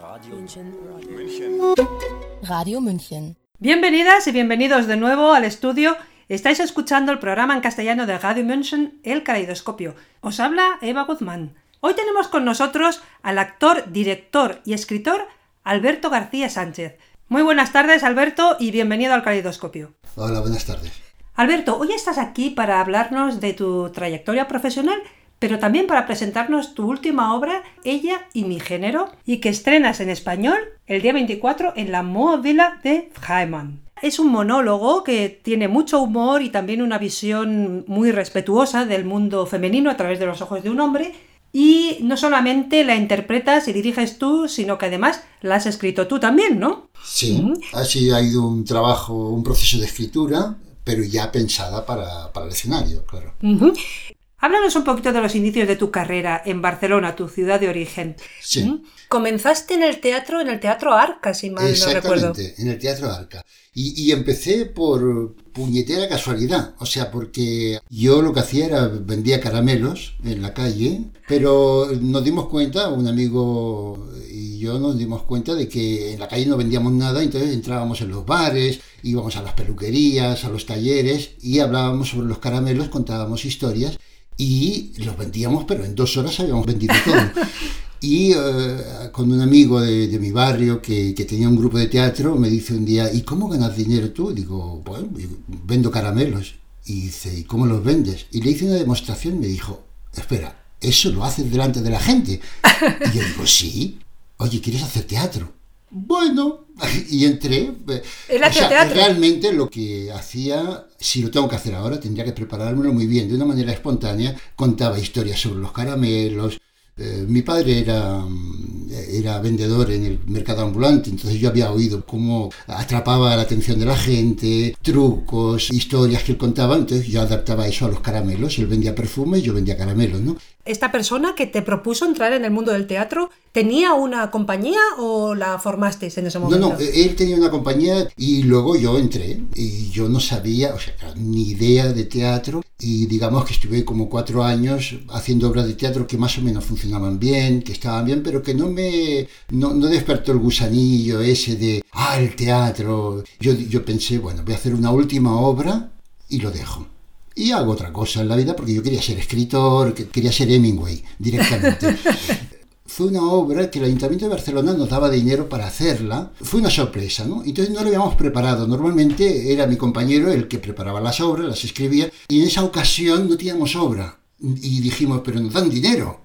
Radio München. Bienvenidas y bienvenidos de nuevo al estudio. Estáis escuchando el programa en castellano de Radio München, El Caleidoscopio. Os habla Eva Guzmán. Hoy tenemos con nosotros al actor, director y escritor Alberto García Sánchez. Muy buenas tardes, Alberto, y bienvenido al Caleidoscopio. Hola, buenas tardes. Alberto, hoy estás aquí para hablarnos de tu trayectoria profesional, pero también para presentarnos tu última obra, Ella y mi género, y que estrenas en español el día 24 en la Moa Villa de Freimann. Es un monólogo que tiene mucho humor y también una visión muy respetuosa del mundo femenino a través de los ojos de un hombre, y no solamente la interpretas y diriges tú, sino que además la has escrito tú también, ¿no? Sí, así ha ido un trabajo, un proceso de escritura pero ya pensada para, para el escenario, claro. Háblanos un poquito de los inicios de tu carrera en Barcelona, tu ciudad de origen. Sí. Comenzaste en el teatro, en el Teatro Arca, si mal no recuerdo. en el Teatro Arca. Y, y, empecé por puñetera casualidad. O sea, porque yo lo que hacía era vendía caramelos en la calle, pero nos dimos cuenta, un amigo y yo nos dimos cuenta de que en la calle no vendíamos nada, entonces entrábamos en los bares, íbamos a las peluquerías, a los talleres y hablábamos sobre los caramelos, contábamos historias y los vendíamos, pero en dos horas habíamos vendido todo. Y eh, con un amigo de, de mi barrio que, que, tenía un grupo de teatro, me dice un día, ¿y cómo ganas dinero tú? Digo, bueno, vendo caramelos. Y dice, ¿y cómo los vendes? Y le hice una demostración y me dijo, espera, ¿eso lo haces delante de la gente? Y yo digo, sí. Oye, ¿quieres hacer teatro? Bueno, y entré. ¿El o sea, teatro? realmente lo que hacía, si lo tengo que hacer ahora, tendría que preparármelo muy bien, de una manera espontánea. Contaba historias sobre los caramelos, eh, mi padre era, era vendedor en el mercado ambulante, entonces yo había oído cómo atrapaba la atención de la gente, trucos, historias que él contaba, entonces yo adaptaba eso a los caramelos, él vendía perfume y yo vendía caramelos, ¿no? ¿Esta persona que te propuso entrar en el mundo del teatro tenía una compañía o la formasteis en ese momento? No, no, él tenía una compañía y luego yo entré y yo no sabía, o sea, ni idea de teatro y digamos que estuve como cuatro años haciendo obras de teatro que más o menos funcionaban bien, que estaban bien, pero que no me no, no despertó el gusanillo ese de, ah, el teatro. Yo, yo pensé, bueno, voy a hacer una última obra y lo dejo y hago otra cosa en la vida porque yo quería ser escritor, quería ser Hemingway directamente. Fue una obra que el Ayuntamiento de Barcelona nos daba dinero para hacerla. Fue una sorpresa, ¿no? Entonces no lo habíamos preparado. Normalmente era mi compañero el que preparaba las obras, las escribía, y en esa ocasión no teníamos obra. Y dijimos, pero nos dan dinero,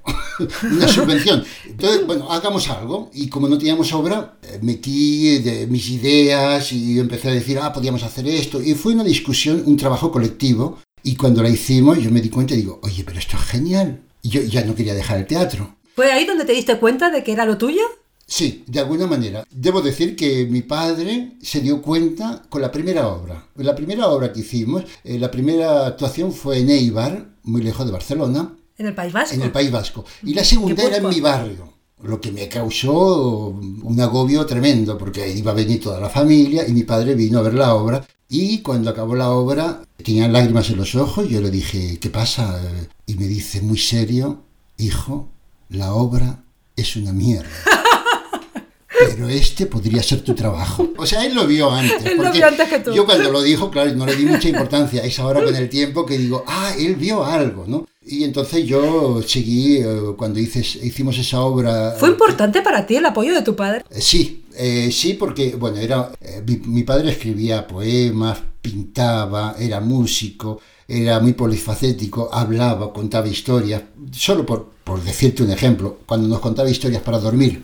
una subvención. Entonces, bueno, hagamos algo. Y como no teníamos obra, eh, metí de mis ideas y empecé a decir, ah, podíamos hacer esto. Y fue una discusión, un trabajo colectivo y cuando la hicimos, yo me di cuenta y digo, oye, pero esto es genial. Y yo ya no quería dejar el teatro. ¿Fue ahí donde te diste cuenta de que era lo tuyo? Sí, de alguna manera. Debo decir que mi padre se dio cuenta con la primera obra. La primera obra que hicimos, eh, la primera actuación fue en Eibar, muy lejos de Barcelona. ¿En el País Vasco? En el País Vasco. Y la segunda era en mi barrio lo que me causó un agobio tremendo, porque iba a venir toda la familia y mi padre vino a ver la obra. Y cuando acabó la obra, tenía lágrimas en los ojos, yo le dije, ¿qué pasa? Y me dice muy serio, hijo, la obra es una mierda. Pero este podría ser tu trabajo. O sea, él lo vio antes. Él lo vio antes que tú. Yo cuando lo dijo, claro, no le di mucha importancia. Es ahora con el tiempo que digo, ah, él vio algo, ¿no? Y entonces yo seguí, eh, cuando hicimos esa obra... ¿Fue importante para ti el apoyo de tu padre? Eh, sí, eh, sí, porque, bueno, era, mi, mi, padre escribía poemas, pintaba, era músico, era muy polifacético, hablaba, contaba historias. Solo por, por decirte un ejemplo, cuando nos contaba historias para dormir,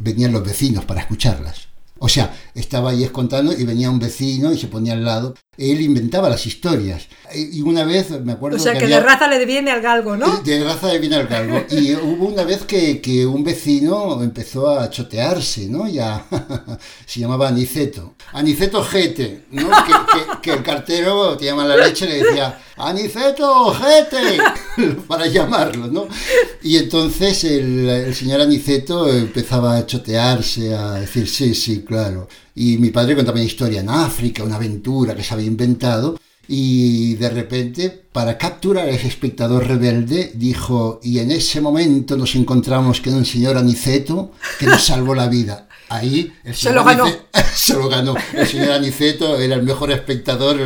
venían los vecinos para escucharlas. O sea, estaba ahí contando y venía un vecino y se ponía al lado. Él inventaba las historias. Y una vez, me acuerdo... O sea, que, de raza le viene al galgo, ¿no? De raza le viene al galgo. Y hubo una vez que, que un vecino empezó a chotearse, ¿no? Ya se llamaba Aniceto. Aniceto Gete, ¿no? Que, que, que el cartero te llama la leche y le decía, Aniceto Gete, para llamarlo, ¿no? Y entonces el, el señor Aniceto empezaba a chotearse, a decir, sí, sí, claro. Y mi padre contaba una historia en África, una aventura que se había inventado y de repente, para capturar a ese espectador rebelde, dijo, y en ese momento nos encontramos con un señor Aniceto que nos salvó la vida. Ahí el se lo ganó. se lo ganó. El señor Aniceto era el mejor espectador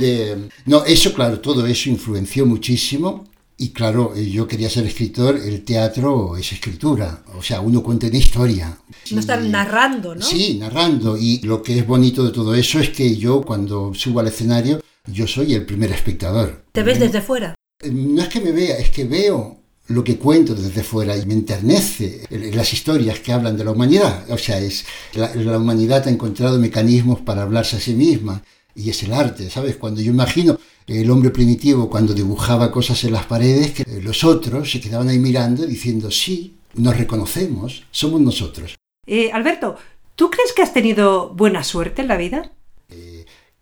de... No, eso, claro, todo eso influenció muchísimo. Y claro, yo quería ser escritor, el teatro es escritura, o sea, uno cuenta una historia. No están narrando, ¿no? Sí, narrando. Y lo que es bonito de todo eso es que yo cuando subo al escenario yo soy el primer espectador. ¿Te ves desde fuera? Eh, no es que me vea, es que veo lo que cuento desde fuera y me enternece las historias que hablan de la humanidad. O sea, es la, humanidad ha encontrado mecanismos para hablarse a sí misma y es el arte, ¿sabes? Cuando yo imagino el hombre primitivo cuando dibujaba cosas en las paredes, que los otros se quedaban ahí mirando diciendo, sí, nos reconocemos, somos nosotros. Eh, Alberto, ¿tú crees que has tenido buena suerte en la vida?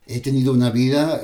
he tenido una vida,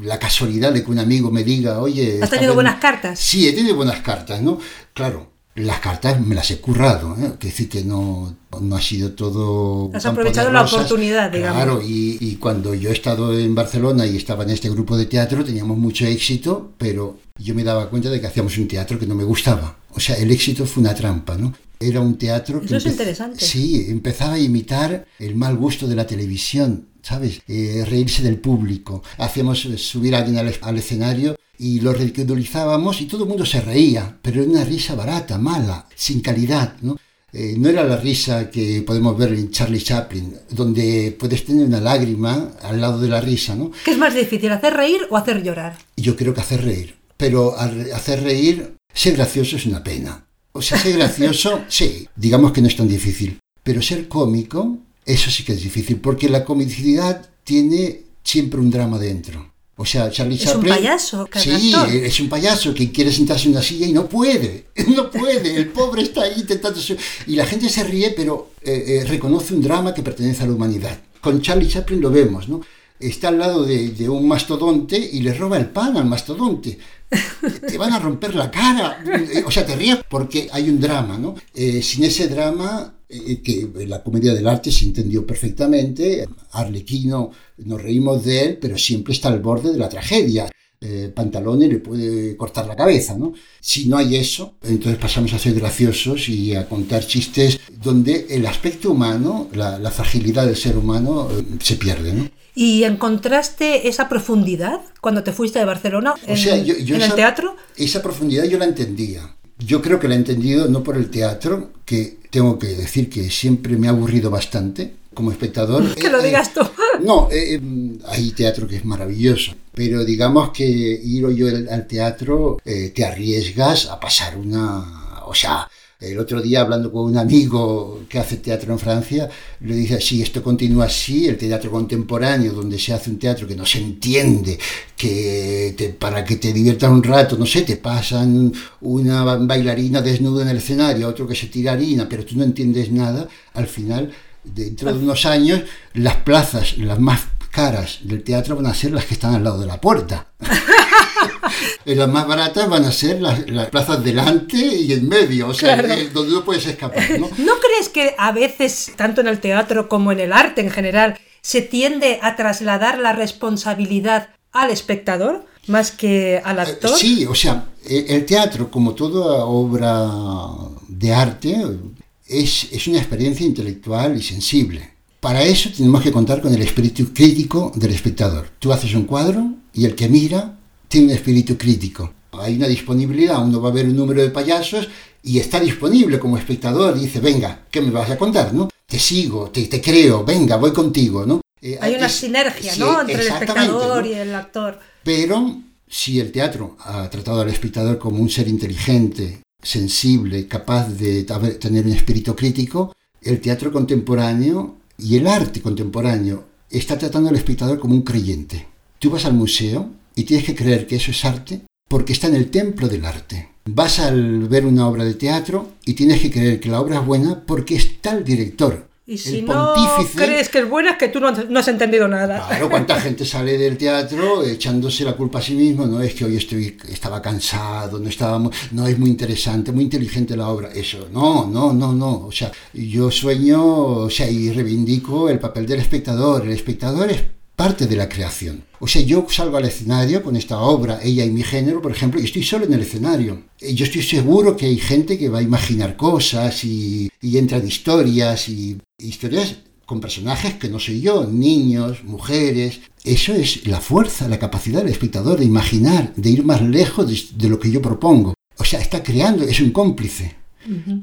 la casualidad de que un amigo me diga, oye... ¿Has tenido buenas cartas? Sí, he tenido buenas cartas, ¿no? Claro, las cartas me las he currado, ¿eh? que decir que no, no ha sido todo... Has aprovechado la oportunidad, digamos. Claro, y, y, cuando yo he estado en Barcelona y estaba en este grupo de teatro, teníamos mucho éxito, pero yo me daba cuenta de que hacíamos un teatro que no me gustaba. O sea, el éxito fue una trampa, ¿no? Era un teatro que... Eso es interesante. Sí, empezaba a imitar el mal gusto de la televisión ¿sabes? Eh, reírse del público. Hacíamos subir a alguien al, escenario y lo ridiculizábamos y todo el mundo se reía, pero era una risa barata, mala, sin calidad, ¿no? Eh, no era la risa que podemos ver en Charlie Chaplin, donde puedes tener una lágrima al lado de la risa, ¿no? ¿Qué es más difícil, hacer reír o hacer llorar? Yo creo que hacer reír, pero hacer reír, ser gracioso es una pena. O sea, ser gracioso, sí, digamos que no es tan difícil, pero ser cómico eso sí que es difícil, porque la comicidad tiene siempre un drama dentro. O sea, Charlie Chaplin. Es un payaso, Sí, es un payaso que quiere sentarse en una silla y no puede. No puede. El pobre está ahí intentando. Y la gente se ríe, pero eh, eh, reconoce un drama que pertenece a la humanidad. Con Charlie Chaplin lo vemos, ¿no? Está al lado de, un mastodonte y le roba el pan al mastodonte. Te van a romper la cara. O sea, te ríes porque hay un drama, ¿no? Eh, sin ese drama eh, que la comedia del arte se entendió perfectamente. Arlequino, nos reímos de él, pero siempre está al borde de la tragedia. Eh, Pantalone le puede cortar la cabeza, ¿no? Si no hay eso, entonces pasamos a ser graciosos y a contar chistes donde el aspecto humano, la, fragilidad del ser humano, eh, se pierde, ¿no? ¿Y encontraste esa profundidad cuando te fuiste de Barcelona en, el teatro? Esa profundidad yo la entendía. Yo creo que la he entendido no por el teatro, que tengo que decir que siempre me ha aburrido bastante como espectador. Que lo eh, digas tú. No, eh, hay teatro que es maravilloso, pero digamos que ir yo al teatro eh, te arriesgas a pasar una... O sea, el otro día, hablando con un amigo que hace teatro en Francia, le dice, si esto continúa así, el teatro contemporáneo, donde se hace un teatro que no se entiende, que para que te diviertas un rato, no sé, te pasan una bailarina desnuda en el escenario, otro que se tira harina, pero tú no entiendes nada, al final, dentro de unos años, las plazas, las más caras del teatro van a ser las que están al lado de la puerta. las más baratas van a ser las, plazas delante y en medio, o sea, eh, donde no puedes escapar. ¿no? ¿no crees que a veces, tanto en el teatro como en el arte en general, se tiende a trasladar la responsabilidad al espectador más que al eh, actor? Sí, o sea, eh, el teatro, como toda obra de arte, es, es una experiencia intelectual y sensible. Para eso tenemos que contar con el espíritu crítico del espectador. Tú haces un cuadro y el que mira tiene un espíritu crítico. Hay una disponibilidad, uno va a ver un número de payasos y está disponible como espectador y dice, venga, ¿qué me vas a contar? ¿no? Te sigo, te, te creo, venga, voy contigo. ¿no? Eh, Hay una sinergia ¿no? entre el espectador y el actor. Pero si el teatro ha tratado al espectador como un ser inteligente, sensible, capaz de tener un espíritu crítico, el teatro contemporáneo y el arte contemporáneo está tratando al espectador como un creyente. Tú vas al museo y tienes que creer que eso es arte porque está en el templo del arte. Vas a ver una obra de teatro y tienes que creer que la obra es buena porque está el director. Y si no crees que es buena es que tú no, has entendido nada. Claro, cuánta gente sale del teatro echándose la culpa a sí mismo, no es que hoy estoy, estaba cansado, no estábamos, no es muy interesante, muy inteligente la obra, eso, no, no, no, no, o sea, yo sueño, o sea, y reivindico el papel del espectador, el espectador es parte de la creación. O sea, yo salgo al escenario con esta obra, ella y mi género, por ejemplo, y estoy solo en el escenario. Y yo estoy seguro que hay gente que va a imaginar cosas y, y entran historias y historias con personajes que no soy yo, niños, mujeres. Eso es la fuerza, la capacidad del espectador de imaginar, de ir más lejos de, lo que yo propongo. O sea, está creando, es un cómplice.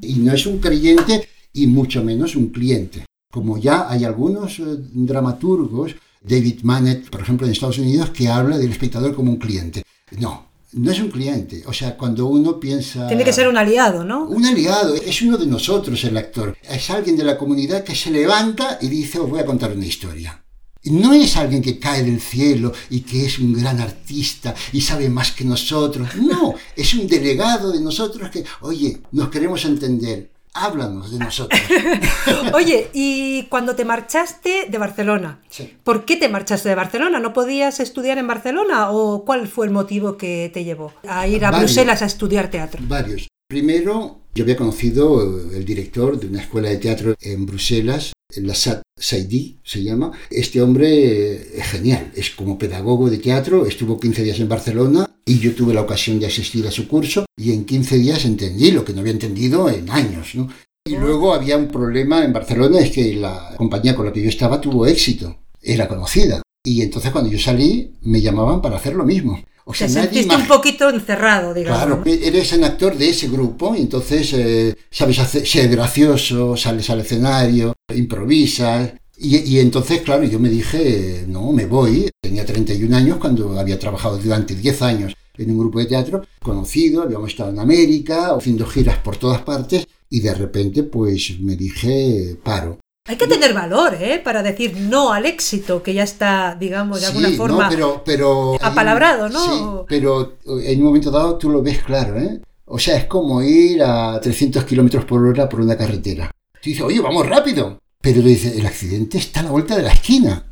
Y no es un creyente y mucho menos un cliente. Como ya hay algunos eh, dramaturgos, David Manet, por ejemplo, en Estados Unidos, que habla del espectador como un cliente. No, no es un cliente. O sea, cuando uno piensa... Tiene que ser un aliado, ¿no? Un aliado, es uno de nosotros el actor. Es alguien de la comunidad que se levanta y dice, os voy a contar una historia. No es alguien que cae del cielo y que es un gran artista y sabe más que nosotros. No, es un delegado de nosotros que, oye, nos queremos entender háblanos de nosotros. Oye, y cuando te marchaste de Barcelona, ¿por qué te marchaste de Barcelona? ¿No podías estudiar en Barcelona o cuál fue el motivo que te llevó a ir a Bruselas a estudiar teatro? Varios. Primero, yo había conocido el director de una escuela de teatro en Bruselas, la SAT Saidi se llama. Este hombre es genial, es como pedagogo de teatro, estuvo 15 días en Barcelona y yo tuve la ocasión de asistir a su curso y en 15 días entendí lo que no había entendido en años. ¿no? Y luego había un problema en Barcelona, es que la compañía con la que yo estaba tuvo éxito, era conocida. Y entonces cuando yo salí me llamaban para hacer lo mismo. O sea, Te sentiste un poquito encerrado, digamos. Claro, eres un actor de ese grupo, y entonces eh, sabes ser gracioso, sales al escenario, improvisas, y, entonces, claro, yo me dije, no, me voy. Tenía 31 años cuando había trabajado durante 10 años en un grupo de teatro conocido, habíamos estado en América, haciendo giras por todas partes, y de repente, pues me dije, paro. Hay que tener valor, ¿eh? Para decir no al éxito, que ya está, digamos, de alguna forma pero, pero, apalabrado, ¿no? Sí, pero en un momento dado tú lo ves claro, ¿eh? O sea, es como ir a 300 kilómetros por hora por una carretera. Tú dices, oye, vamos rápido. Pero dice, el accidente está a la vuelta de la esquina.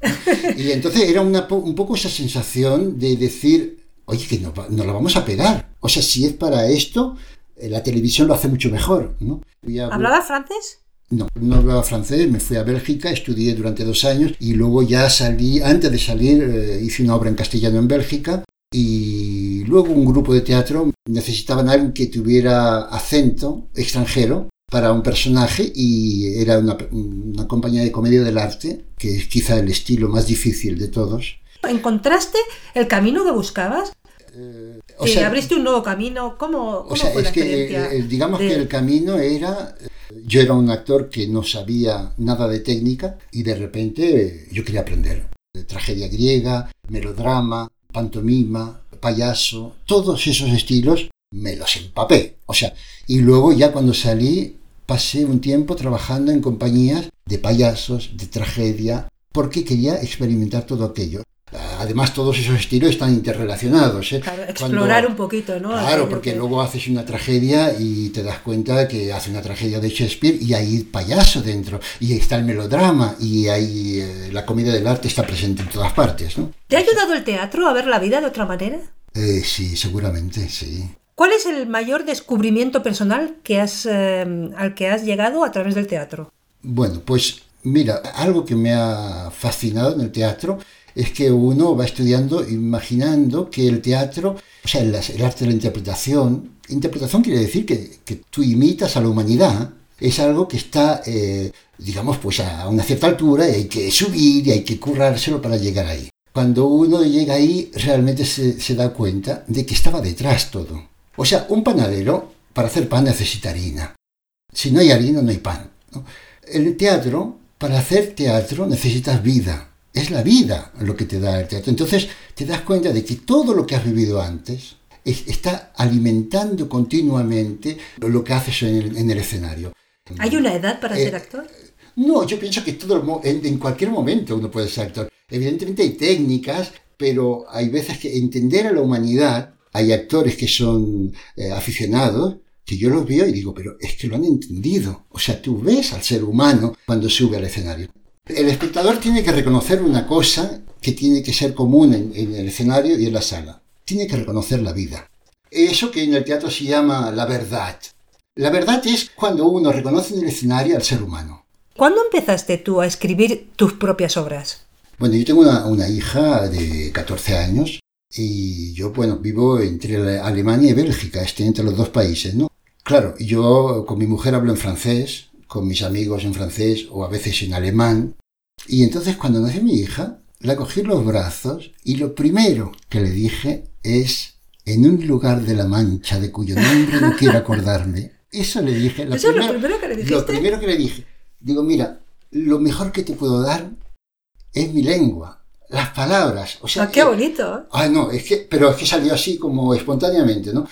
Y entonces era una, un poco esa sensación de decir, oye, que no, no la vamos a pegar. O sea, si es para esto, eh, la televisión lo hace mucho mejor. ¿no? ¿Hablaba francés? No, no hablaba francés, me fui a Bélgica, estudié durante dos años y luego ya salí, antes de salir eh, hice una obra en castellano en Bélgica y luego un grupo de teatro necesitaban alguien que tuviera acento extranjero para un personaje y era una, compañía de comedia del arte, que es quizá el estilo más difícil de todos. ¿Encontraste el camino que buscabas? Eh, o sea, abriste un nuevo camino. ¿Cómo, cómo fue la que, digamos que el camino era. Yo era un actor que no sabía nada de técnica y de repente yo quería aprender. Tragedia griega, melodrama, pantomima, payaso, todos esos estilos me los empapé. O sea, y luego ya cuando salí pasé un tiempo trabajando en compañías de payasos, de tragedia, porque quería experimentar todo aquello. Además, todos esos estilos están interrelacionados. ¿eh? Claro, explorar un poquito, ¿no? Claro, porque luego haces una tragedia y te das cuenta que hace una tragedia de Shakespeare y hay payaso dentro, y está el melodrama, y hay eh, la comedia del arte está presente en todas partes. ¿no? ¿Te ha ayudado el teatro a ver la vida de otra manera? Eh, sí, seguramente, sí. ¿Cuál es el mayor descubrimiento personal que has, eh, al que has llegado a través del teatro? Bueno, pues mira, algo que me ha fascinado en el teatro es que uno va estudiando imaginando que el teatro, o sea, el, arte de la interpretación, interpretación quiere decir que, tú imitas a la humanidad, es algo que está, eh, digamos, pues a una cierta altura y hay que subir y hay que currárselo para llegar ahí. Cuando uno llega ahí, realmente se, se da cuenta de que estaba detrás todo. O sea, un panadero para hacer pan necesita harina. Si no hay harina, no hay pan. El teatro, para hacer teatro necesitas vida. Es la vida lo que te da el teatro. Entonces te das cuenta de que todo lo que has vivido antes está alimentando continuamente lo que haces en el, escenario. ¿Hay una edad para ser eh, actor? No, yo pienso que todo en, en, cualquier momento uno puede ser actor. Evidentemente hay técnicas, pero hay veces que entender a la humanidad hay actores que son eh, aficionados que yo los veo y digo, pero es que lo han entendido. O sea, tú ves al ser humano cuando sube al escenario. El espectador tiene que reconocer una cosa que tiene que ser común en, en el escenario y en la sala. Tiene que reconocer la vida. Eso que en el teatro se llama la verdad. La verdad es cuando uno reconoce en el escenario al ser humano. ¿Cuándo empezaste tú a escribir tus propias obras? Bueno, yo tengo una, una hija de 14 años y yo, bueno, vivo entre Alemania y Bélgica, estoy entre los dos países, ¿no? Claro, yo con mi mujer hablo en francés, con mis amigos en francés o a veces en alemán. Y entonces cuando nació mi hija, la cogí en los brazos y lo primero que le dije es, en un lugar de la Mancha de cuyo nombre no quiero acordarme. Eso le dije. Lo ¿Eso es lo primero que le dijiste? Lo primero que le dije. Digo, mira, lo mejor que te puedo dar es mi lengua, las palabras. O sea, ah, qué bonito. Ah, no, es que, pero es que salió así como espontáneamente, ¿no?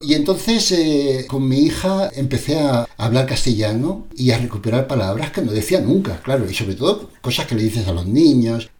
Y entonces eh, con mi hija empecé a hablar castellano y a recuperar palabras que no decía nunca, claro, y sobre todo cosas que le dices a los niños.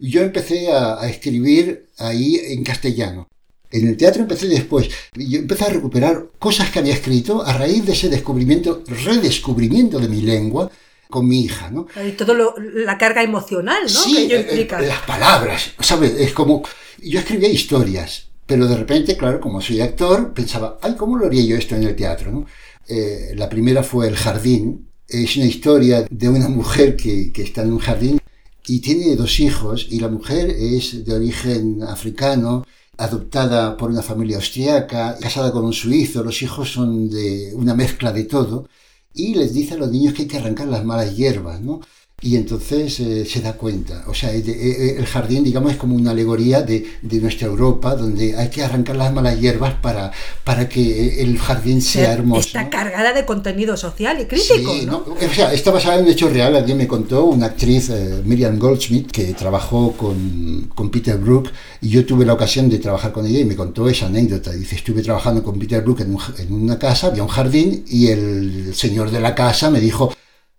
Yo empecé a, a escribir ahí en castellano. En el teatro empecé después. Yo empecé a recuperar cosas que había escrito a raíz de ese descubrimiento, redescubrimiento de mi lengua con mi hija, ¿no? Y todo la carga emocional, ¿no? Sí, que ello eh, implica. las palabras, ¿sabes? Es como yo escribía historias pero de repente, claro, como soy actor, pensaba, ay, ¿cómo lo haría yo esto en el teatro? ¿no? Eh, la primera fue El Jardín. Es una historia de una mujer que, que está en un jardín y tiene dos hijos y la mujer es de origen africano, adoptada por una familia austriaca, casada con un suizo, los hijos son de una mezcla de todo y les dice a los niños que hay que arrancar las malas hierbas, ¿no? Y entonces eh, se da cuenta. O sea, eh, el jardín, digamos, es como una alegoría de, de, nuestra Europa, donde hay que arrancar las malas hierbas para, para que el jardín sea hermoso. Está cargada de contenido social y crítico, ¿no? O sea, está basada en un hecho real. Alguien me contó, una actriz, eh, Miriam Goldschmidt, que trabajó con, con, Peter Brook, y yo tuve la ocasión de trabajar con ella y me contó esa anécdota. Dice, estuve trabajando con Peter Brook en, en una casa, había un jardín, y el señor de la casa me dijo,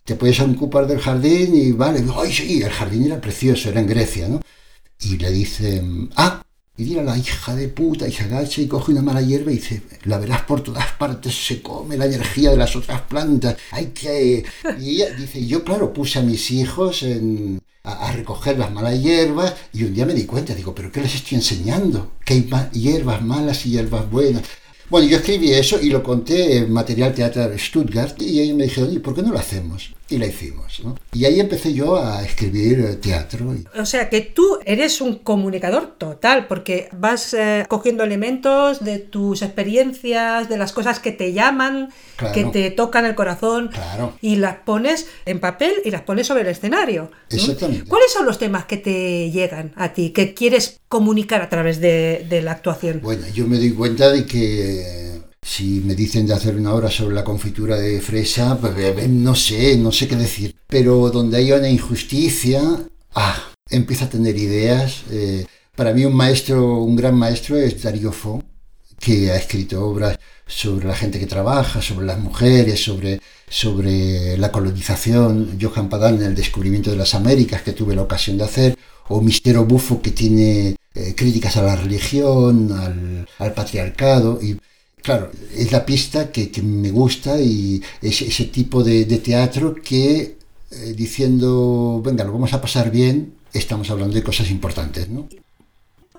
te puedes ocupar del jardín y vale, ay sí, el jardín era precioso, era en Grecia, ¿no? Y le dice, ah, y dile a la hija de puta y se agacha y coge una mala hierba y dice, la verás por todas partes, se come la energía de las otras plantas, hay que... Y ella dice, yo claro, puse a mis hijos a, recoger las malas hierbas y un día me di cuenta, digo, pero ¿qué les estoy enseñando? Que hay hierbas malas y hierbas buenas. Bueno, yo escribí eso y lo conté en Material Teatro Stuttgart y ellos me dijeron, ¿y por qué no lo hacemos? Y la hicimos. ¿no? Y ahí empecé yo a escribir eh, teatro. O sea que tú eres un comunicador total, porque vas eh, cogiendo elementos de tus experiencias, de las cosas que te llaman, que te tocan el corazón, y las pones en papel y las pones sobre el escenario. Exactamente. ¿Cuáles son los temas que te llegan a ti, que quieres comunicar a través de, de la actuación? Bueno, yo me doy cuenta de que si me dicen de hacer una obra sobre la confitura de fresa, pues eh, eh, no sé, no sé qué decir. Pero donde hay una injusticia, ah, empiezo a tener ideas. Eh, para mí un maestro, un gran maestro es Darío Fo, que ha escrito obras sobre la gente que trabaja, sobre las mujeres, sobre, sobre la colonización, Johan Padan en el descubrimiento de las Américas, que tuve la ocasión de hacer, o Mistero Bufo, que tiene críticas a la religión, al, al patriarcado. Y, Claro, es la pista que, me gusta y es ese tipo de, teatro que eh, diciendo, venga, lo vamos a pasar bien, estamos hablando de cosas importantes, ¿no?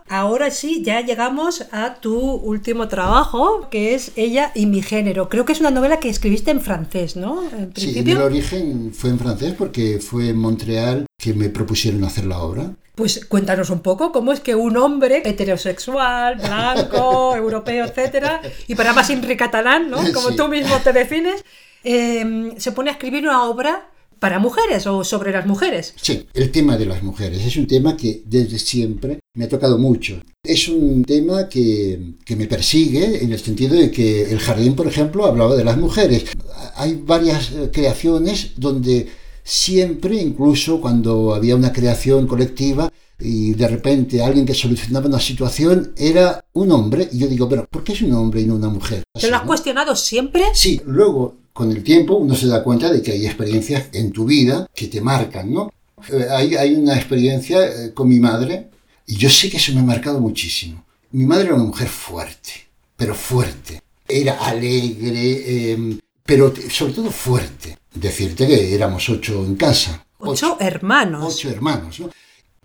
Ahora sí, ya llegamos a tu último trabajo, que es Ella y mi género. Creo que es una novela que escribiste en francés, ¿no? En Sí, en el origen fue en francés porque fue en Montreal que me propusieron hacer la obra. Pues cuéntanos un poco cómo es que un hombre heterosexual, blanco, europeo, etcétera, y para más catalán, ¿no? Como tú mismo te defines, eh, se pone a escribir una obra para mujeres o sobre las mujeres. Sí, el tema de las mujeres es un tema que desde siempre me ha tocado mucho. Es un tema que, que, me persigue en el sentido de que el jardín, por ejemplo, hablaba de las mujeres. Hay varias eh, creaciones donde siempre, incluso cuando había una creación colectiva, y de repente alguien que solucionaba una situación era un hombre, y yo digo, pero ¿por qué es un hombre y no una mujer? ¿Te lo has cuestionado siempre? Sí, luego con el tiempo uno se da cuenta de que hay experiencias en tu vida que te marcan, ¿no? Eh, hay, hay una experiencia eh, con mi madre y yo sé que eso me ha marcado muchísimo. Mi madre era una mujer fuerte, pero fuerte. Era alegre, em, pero sobre todo fuerte. Decirte que éramos ocho en casa. Ocho, hermanos. Ocho hermanos, ¿no?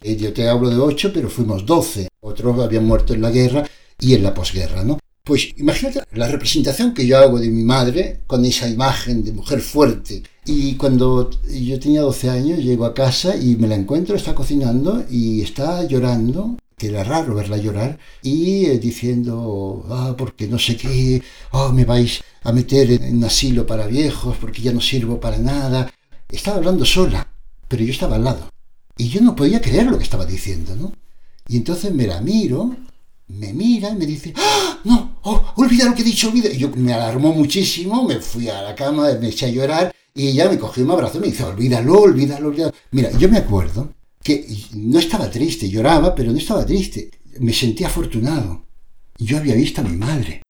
Eh, yo te hablo de ocho, pero fuimos doce. Otros habían muerto en la guerra y en la posguerra, ¿no? Pues imagínate la representación que yo hago de mi madre con esa imagen de mujer fuerte Y cuando yo tenía 12 años, llego a casa y me la encuentro, está cocinando y está llorando, que era raro verla llorar, y eh, diciendo, ah, porque no sé qué, oh, me vais a meter en un asilo para viejos, porque ya no sirvo para nada. Estaba hablando sola, pero yo estaba al lado. Y yo no podía creer lo que estaba diciendo, ¿no? Y entonces me la miro, me mira y me dice, ¡Ah, no, oh, olvida lo que he dicho, olvida. Yo me alarmó muchísimo, me fui a la cama, me eché a llorar y ella me cogió, me abrazó y me dice, olvídalo, olvídalo, olvídalo. Mira, yo me acuerdo que no estaba triste, lloraba, pero no estaba triste. Me sentía afortunado. Yo había visto a mi madre.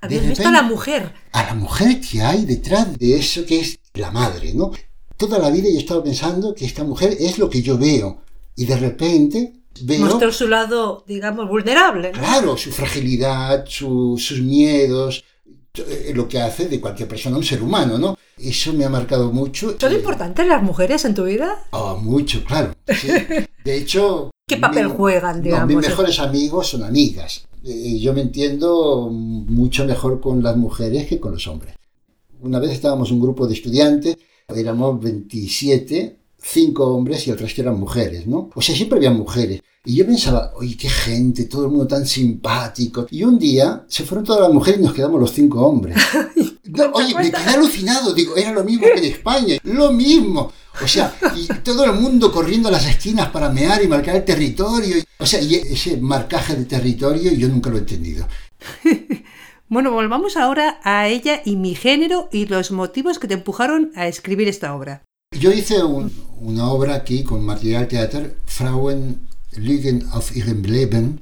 Habías visto a la mujer. A la mujer que hay detrás de eso que es la madre, ¿no? Toda la vida yo he estado pensando que esta mujer es lo que yo veo. Y de repente veo... Mostró su lado, digamos, vulnerable. ¿no? Claro, su fragilidad, su- sus miedos, eh, lo que hace de cualquier persona un ser humano, ¿no? Eso me ha marcado mucho. ¿Son importantes las mujeres en tu vida? Ah, mucho, claro. sí. De hecho... ¿Qué papel mi- juegan, no, digamos? mis mejores amigos son amigas. Eh, Yo me entiendo mucho mejor con las mujeres que con los hombres. Una vez estábamos un grupo de estudiantes, éramos 27, cinco hombres y el resto eran mujeres, ¿no? O sea, siempre había mujeres. Y yo pensaba, oye, qué gente, todo el mundo tan simpático. Y un día se fueron todas las mujeres y nos quedamos los cinco hombres. No, oye, me quedé alucinado, digo, era lo mismo que en España, lo mismo. O sea, y todo el mundo corriendo a las esquinas para mear y marcar el territorio. O sea, y ese marcaje de territorio yo nunca lo he entendido. Bueno, volvamos ahora a ella y mi género y los motivos que te empujaron a escribir esta obra. Yo hice un- una obra aquí con material teatro, Frauen liegen auf ihrem Leben,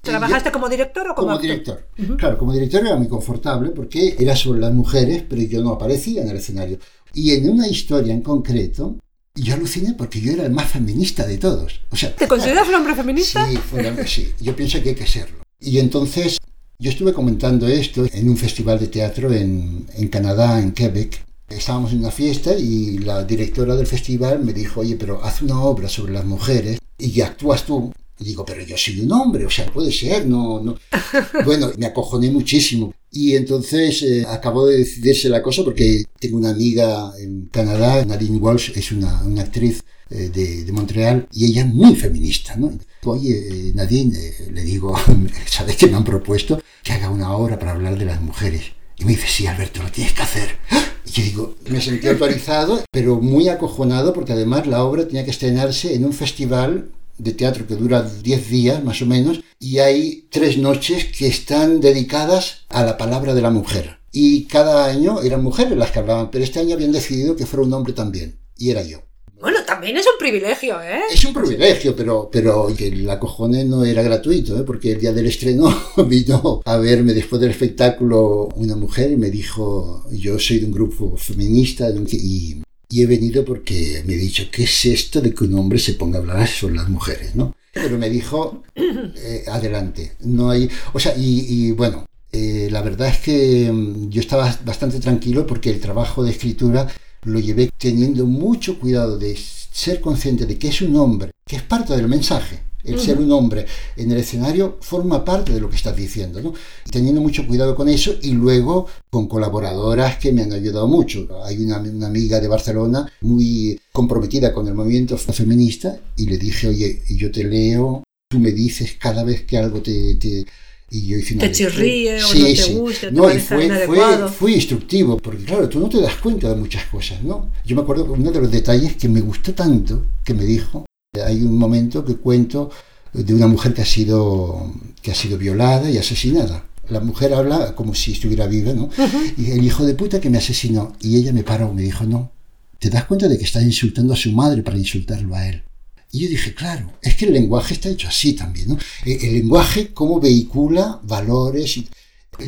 ¿Trabajaste como director o como, como actor? director. Claro, como director era muy confortable porque era sobre las mujeres, pero yo no aparecía en el escenario. Y en una historia en concreto, yo aluciné porque yo era el más feminista de todos. O sea, ¿Te consideras un hombre feminista? Sí, fuera- sí, yo pienso que hay que serlo. Y entonces yo estuve comentando esto en un festival de teatro en, en Canadá, en Quebec. Estábamos en una fiesta y la directora del festival me dijo, oye, pero haz una obra sobre las mujeres y que actúas tú. Y digo, pero yo soy un hombre, o sea, puede ser, no, no. Bueno, me acojoné muchísimo. Y entonces eh, acabó de decidirse la cosa porque tengo una amiga en Canadá, Nadine Walsh, es una, una actriz eh, de, de Montreal, y ella es muy feminista, ¿no? Oye, eh, Nadine, eh, le digo, ¿sabes que me han propuesto que haga una obra para hablar de las mujeres? Y me dice, sí, Alberto, lo tienes que hacer. Y yo digo, me sentí autorizado, pero muy acojonado porque además la obra tenía que estrenarse en un festival de teatro que dura 10 días más o menos y hay tres noches que están dedicadas a la palabra de la mujer. Y cada año eran mujeres las que hablaban, pero este año habían decidido que fuera un hombre también, y era yo. Bueno, también es un privilegio, ¿eh? Es un privilegio, pero, pero que el acojone no era gratuito, ¿eh? porque el día del estreno vino a verme después del espectáculo una mujer y me dijo, yo soy de un grupo feminista y, y he venido porque me he dicho, ¿qué es esto de que un hombre se ponga a hablar sobre las mujeres? ¿no? Pero me dijo, eh, adelante, no hay... O sea, y, y bueno, eh, la verdad es que mm, yo estaba bastante tranquilo porque el trabajo de escritura lo llevé teniendo mucho cuidado de ser consciente de que es un hombre, que es parte del mensaje. El ser un hombre en el escenario forma parte de lo que estás diciendo, ¿no? Teniendo mucho cuidado con eso y luego con colaboradoras que me han ayudado mucho. Hay una, una amiga de Barcelona muy comprometida con el movimiento feminista y le dije, oye, yo te leo, tú me dices cada vez que algo te... te- y yo hice una Te chirríe o Sí, no te te No, y parezca fue, inadecuado. fue, fue instructivo, porque claro, tú no te das cuenta de muchas cosas, ¿no? Yo me acuerdo que uno de los detalles que me gustó tanto, que me dijo, hay un momento que cuento de una mujer que ha sido, que ha sido violada y asesinada. La mujer habla como si estuviera viva, ¿no? Y el hijo de puta que me asesinó. Y ella me paró y me dijo, no, ¿te das cuenta de que estás insultando a su madre para insultarlo a él? Y yo dije, claro, es que el lenguaje está hecho así también, ¿no? El, el lenguaje cómo vehicula valores y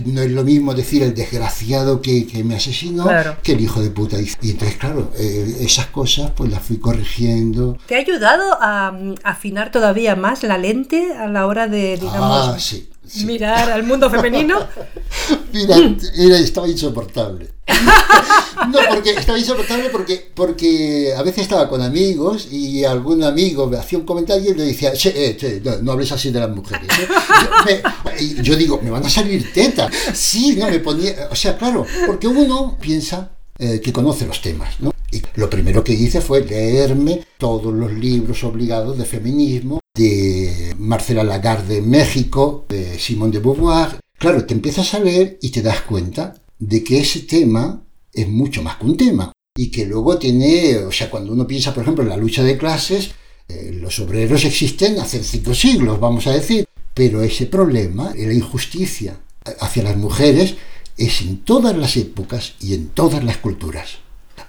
no es lo mismo decir el desgraciado que, que me asesinó Claro. que el hijo de puta. Y entonces, claro, eh, esas cosas pues las fui corrigiendo. ¿Te ha ayudado a mm, afinar todavía más la lente a la hora de, digamos, Ah, sí. Sí. mirar al mundo femenino? Mira, era- estaba insoportable. No, porque estaba insoportable porque, porque a veces estaba con amigos y algún amigo me hacía un comentario y le decía, che, eh, che, no, no hables así de las mujeres. ¿eh?". Yo, me- yo digo, me van a salir tetas. Sí, no, me ponía, o sea, claro, porque uno piensa eh, que conoce los temas, ¿no? Y lo primero que hice fue leerme todos los libros obligados de feminismo de Marcela Lagarde en México, de Simone de Beauvoir. Claro, te empiezas a leer y te das cuenta de que ese tema es mucho más que un tema y que luego tiene, o sea, cuando uno piensa, por ejemplo, en la lucha de clases, eh, los obreros existen hace cinco siglos, vamos a decir, pero ese problema, la injusticia hacia las mujeres, es en todas las épocas y en todas las culturas.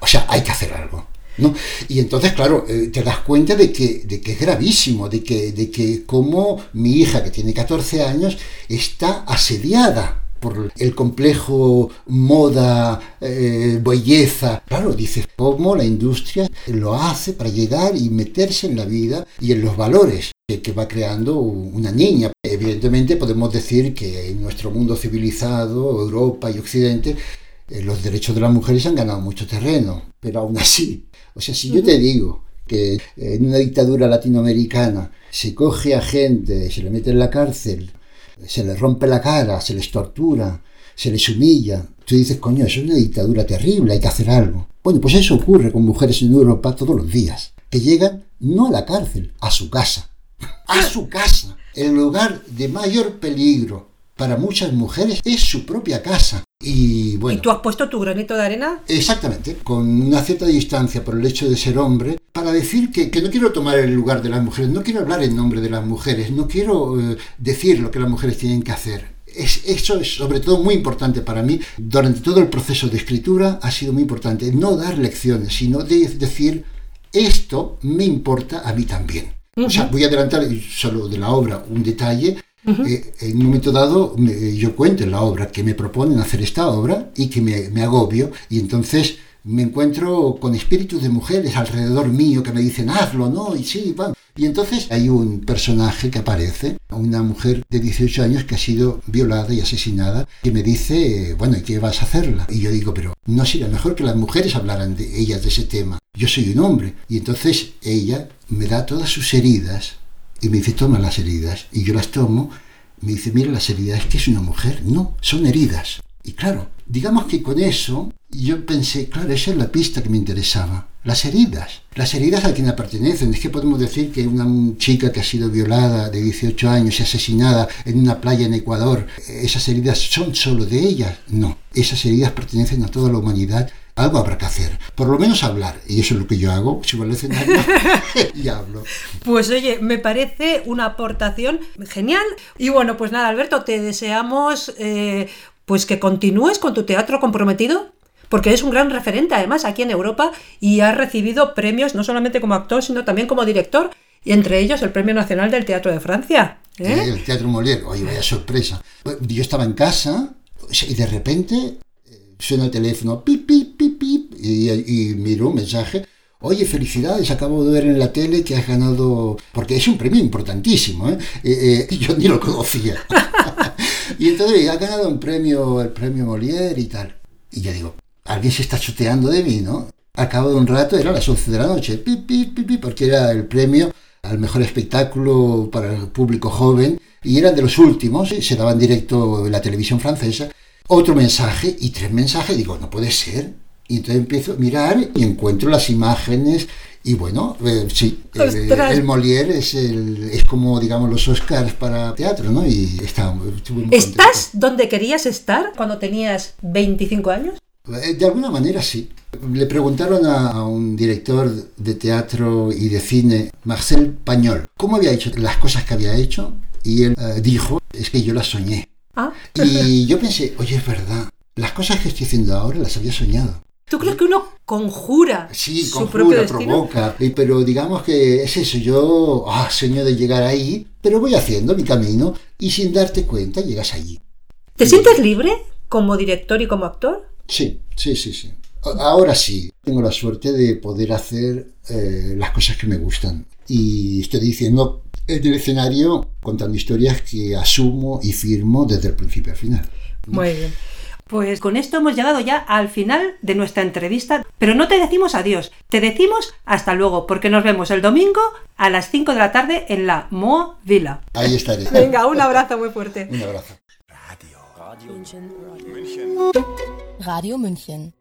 O sea, hay que hacer algo. ¿no? Y entonces, claro, eh, te das cuenta de que, de que es gravísimo, de que, de que como mi hija, que tiene 14 años, está asediada por el complejo moda, eh, belleza. Claro, dices, cómo la industria lo hace para llegar y meterse en la vida y en los valores que, va creando una niña. Evidentemente podemos decir que en nuestro mundo civilizado, Europa y Occidente, eh, los derechos de las mujeres han ganado mucho terreno, pero aún así, o sea, si yo te digo que en una dictadura latinoamericana se coge a gente, se le mete en la cárcel, se les rompe la cara, se les tortura, se les humilla. Tú dices, coño, eso es una dictadura terrible, hay que hacer algo. Bueno, pues eso ocurre con mujeres en Europa todos los días, que llegan no a la cárcel, a su casa. A su casa. El lugar de mayor peligro para muchas mujeres es su propia casa. Y bueno. ¿Y tú has puesto tu granito de arena? Exactamente, con una cierta distancia por el hecho de ser hombre, para decir que, no quiero tomar el lugar de las mujeres, no quiero hablar en nombre de las mujeres, no quiero eh, decir lo que las mujeres tienen que hacer. Es, eso es sobre todo muy importante para mí. Durante todo el proceso de escritura ha sido muy importante no dar lecciones, sino de decir esto me importa a mí también. O sea, voy a adelantar solo de la obra un detalle eh, en un momento dado yo cuento en la obra que me proponen hacer esta obra y que me, agobio y entonces me encuentro con espíritus de mujeres alrededor mío que me dicen hazlo, ¿no? Y sí, va. Y entonces hay un personaje que aparece, una mujer de 18 años que ha sido violada y asesinada, que me dice, bueno, ¿y qué vas a hacerla? Y yo digo, pero no sería mejor que las mujeres hablaran de ellas de ese tema. Yo soy un hombre. Y entonces ella me da todas sus heridas y me dice, toma las heridas. Y yo las tomo. Me dice, mira las heridas, que es una mujer. No, son heridas. Y claro, digamos que con eso yo pensé, claro, esa es la pista que me interesaba. Las heridas. Las heridas a quien pertenecen. Es que podemos decir que una chica que ha sido violada de 18 años y asesinada en una playa en Ecuador, esas heridas son solo de ella. No, esas heridas pertenecen a toda la humanidad algo habrá que hacer. Por lo menos hablar. Y eso es lo que yo hago. Si al escenario y hablo. Pues oye, me parece una aportación genial. Y bueno, pues nada, Alberto, te deseamos eh, pues que continúes con tu teatro comprometido. Porque eres un gran referente, además, aquí en Europa y has recibido premios no solamente como actor, sino también como director, y entre ellos el Premio Nacional del Teatro de Francia. ¿eh? el Teatro Molière. Oye, vaya sorpresa. Yo estaba en casa y de repente suena el teléfono, pip, pip, y, miro un mensaje. Oye, felicidades, acabo de ver en la tele que has ganado, porque es un premio importantísimo, ¿eh? eh, eh yo ni lo conocía. y entonces ha ganado un premio, el premio Molière y tal. Y yo digo, alguien se está chuteando de mí, ¿no? Al cabo de un rato, era las 11 de la noche, pip, pip, pip, pip, porque era el premio al mejor espectáculo para el público joven y eran de los últimos, se daba en directo en la televisión francesa otro mensaje y tres mensajes. Digo, no puede ser. Y entonces empiezo a mirar y encuentro las imágenes. Y bueno, eh, sí, el, Molière es, el, es como, digamos, los Oscars para teatro, ¿no? Y está, ¿Estás donde querías estar cuando tenías 25 años? Eh, de alguna manera sí. Le preguntaron a, un director de teatro y de cine, Marcel Pañol, cómo había hecho las cosas que había hecho. Y él eh, dijo, es que yo las soñé. Ah. Y yo pensé, oye, es verdad, las cosas que estoy haciendo ahora las había soñado. ¿Tú crees que uno conjura? Sí, su conjura, provoca. Pero digamos que es eso, yo ah, sueño de llegar ahí, pero voy haciendo mi camino y sin darte cuenta llegas allí. ¿Te sientes libre como director y como actor? Sí, sí, sí, sí. Ahora sí, tengo la suerte de poder hacer eh, las cosas que me gustan. Y estoy diciendo en el escenario contando historias que asumo y firmo desde el principio al final. Muy bien. Pues con esto hemos llegado ya al final de nuestra entrevista, pero no te decimos adiós, te decimos hasta luego, porque nos vemos el domingo a las 5 de la tarde en la Mo Villa. Ahí estaré. Venga, un abrazo muy fuerte. Un abrazo. Radio. Radio München. Radio München.